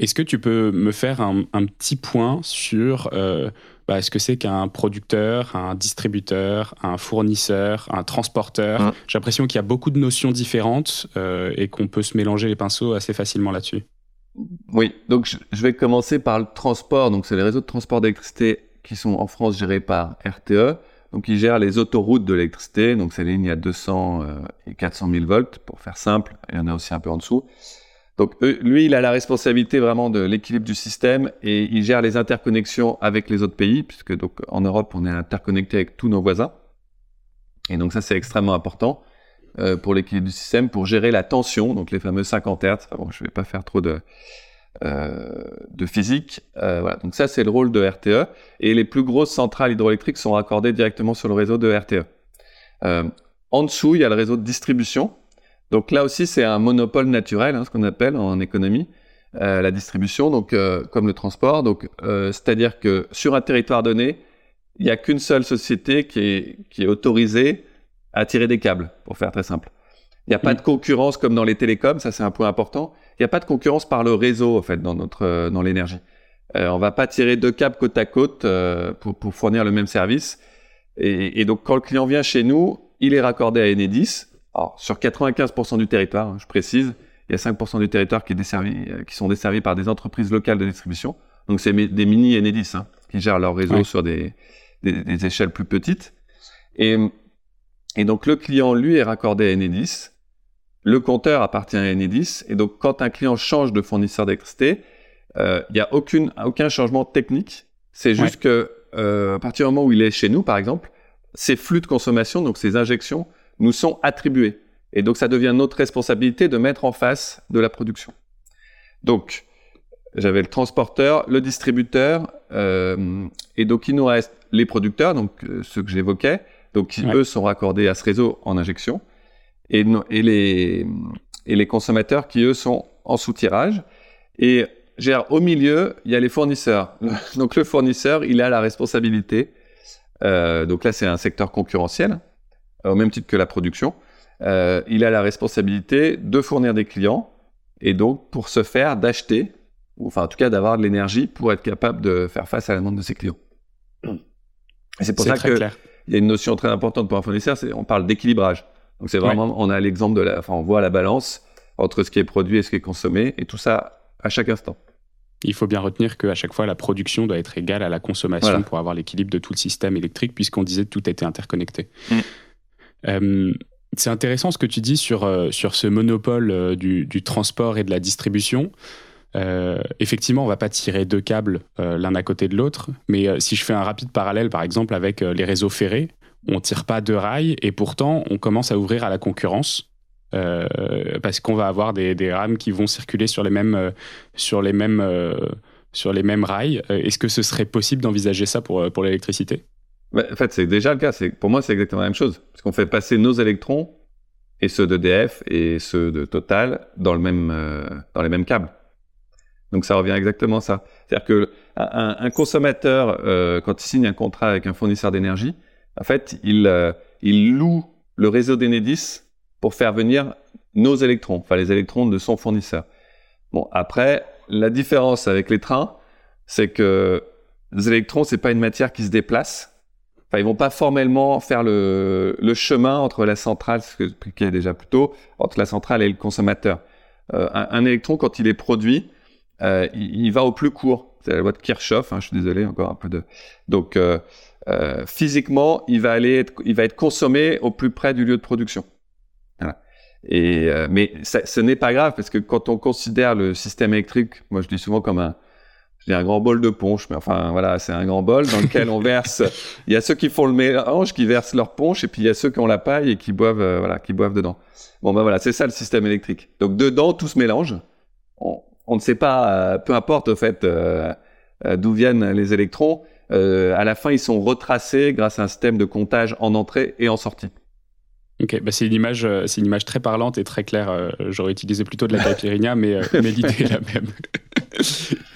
Est-ce que tu peux me faire un, petit point sur euh, bah, ce que c'est qu'un producteur, un distributeur, un fournisseur, un transporteur? Hein. J'ai l'impression qu'il y a beaucoup de notions différentes euh, et qu'on peut se mélanger les pinceaux assez facilement là-dessus. Oui, donc je vais commencer par le transport. Donc c'est les réseaux de transport d'électricité qui sont en France gérés par RTE. Donc ils gèrent les autoroutes de l'électricité. Donc c'est les lignes à 200 euh, et 400 000 volts pour faire simple. Il y en a aussi un peu en dessous. Donc lui, il a la responsabilité vraiment de l'équilibre du système et il gère les interconnexions avec les autres pays, puisque donc en Europe, on est interconnecté avec tous nos voisins. Et donc ça, c'est extrêmement important euh, pour l'équilibre du système, pour gérer la tension, donc les fameux 50 Hz. Bon, je ne vais pas faire trop de, euh, de physique. Euh, voilà. Donc ça, c'est le rôle de RTE. Et les plus grosses centrales hydroélectriques sont raccordées directement sur le réseau de RTE. en dessous, il y a le réseau de distribution donc là aussi, c'est un monopole naturel, hein, ce qu'on appelle en économie, euh, la distribution, donc euh, comme le transport. Donc, euh, c'est-à-dire que sur un territoire donné, il n'y a qu'une seule société qui est, qui est autorisée à tirer des câbles, pour faire très simple. Il n'y a pas de concurrence comme dans les télécoms, ça c'est un point important. Il n'y a pas de concurrence par le réseau, en fait, dans notre dans l'énergie. Euh, on va pas tirer deux câbles côte à côte euh, pour, pour fournir le même service. Et, et, donc, quand le client vient chez nous, il est raccordé à Enedis, alors, sur 95% du territoire, hein, je précise, il y a 5% du territoire qui, est desservi, euh, qui sont desservis par des entreprises locales de distribution. Donc, c'est des mini Enedis hein, qui gèrent leur réseau sur des, des, échelles plus petites. Et, et donc, le client, lui, est raccordé à Enedis. Le compteur appartient à Enedis. Et donc, quand un client change de fournisseur d'électricité, euh, il n'y a aucune, aucun changement technique. C'est juste que, euh, à partir du moment où il est chez nous, par exemple, ces flux de consommation, donc ces injections, nous sont attribués. Et donc ça devient notre responsabilité de mettre en face de la production. Donc j'avais le transporteur, le distributeur, euh, et donc il nous reste les producteurs, donc euh, ceux que j'évoquais, donc qui eux sont raccordés à ce réseau en injection, et, et, les, et les consommateurs qui eux sont en soutirage. Et gère au milieu, il y a les fournisseurs. donc le fournisseur, il a la responsabilité. Euh, donc là, c'est un secteur concurrentiel au même titre que la production, euh, il a la responsabilité de fournir des clients et donc pour ce faire d'acheter, ou enfin en tout cas d'avoir de l'énergie pour être capable de faire face à la demande de ses clients. C'est pour ça qu'il y a une notion très importante pour un fournisseur, c'est on parle d'équilibrage. Donc c'est vraiment, on a l'exemple de la, enfin on voit la balance entre ce qui est produit et ce qui est consommé, et tout ça à chaque instant. Il faut bien retenir qu'à chaque fois, la production doit être égale à la consommation pour avoir l'équilibre de tout le système électrique, puisqu'on disait que tout était interconnecté. Mm. Euh, c'est intéressant ce que tu dis sur, euh, sur ce monopole euh, du, du, transport et de la distribution. effectivement, on va pas tirer deux câbles l'un à côté de l'autre, mais si je fais un rapide parallèle, par exemple, avec les réseaux ferrés, on tire pas deux rails et pourtant on commence à ouvrir à la concurrence parce qu'on va avoir des, des, rames qui vont circuler sur les mêmes, sur les mêmes, sur les mêmes rails. Est-ce que ce serait possible d'envisager ça pour, pour l'électricité? En fait, c'est déjà le cas. Pour moi, c'est exactement la même chose. Parce qu'on fait passer nos électrons et ceux d'EDF et ceux de Total dans, le même, euh, dans les mêmes câbles. Donc ça revient exactement à ça. C'est-à-dire que un, un consommateur, euh, quand il signe un contrat avec un fournisseur d'énergie, en fait, il, euh, il loue le réseau d'Enedis pour faire venir nos électrons, enfin les électrons de son fournisseur. Bon, après, la différence avec les trains, c'est que les électrons, c'est pas une matière qui se déplace, Enfin, ils vont pas formellement faire le, le chemin entre la centrale, ce que j'expliquais déjà plus tôt, entre la centrale et le consommateur. Euh, un, un, électron, quand il est produit, euh, il, il, va au plus court. C'est la loi de Kirchhoff. Hein, je suis désolé, encore un peu de. Donc, euh, euh physiquement, il va aller, être, il va être consommé au plus près du lieu de production. Voilà. Et euh, mais ça, ce n'est pas grave parce que quand on considère le système électrique, moi je dis souvent comme un j'ai un grand bol de punch, mais enfin voilà, c'est un grand bol dans lequel on verse. Il y a ceux qui font le mélange, qui versent leur punch, et puis il y a ceux qui ont la paille et qui boivent, euh, voilà, qui boivent dedans. Bon ben voilà, c'est ça le système électrique. Donc dedans, tout se mélange. On, on ne sait pas, euh, peu importe au fait euh, d'où viennent les électrons. à la fin, ils sont retracés grâce à un système de comptage en entrée et en sortie. Ok, bah c'est une image, c'est une image très parlante et très claire. J'aurais utilisé plutôt de la caipirinha, mais, mais l'idée est la même.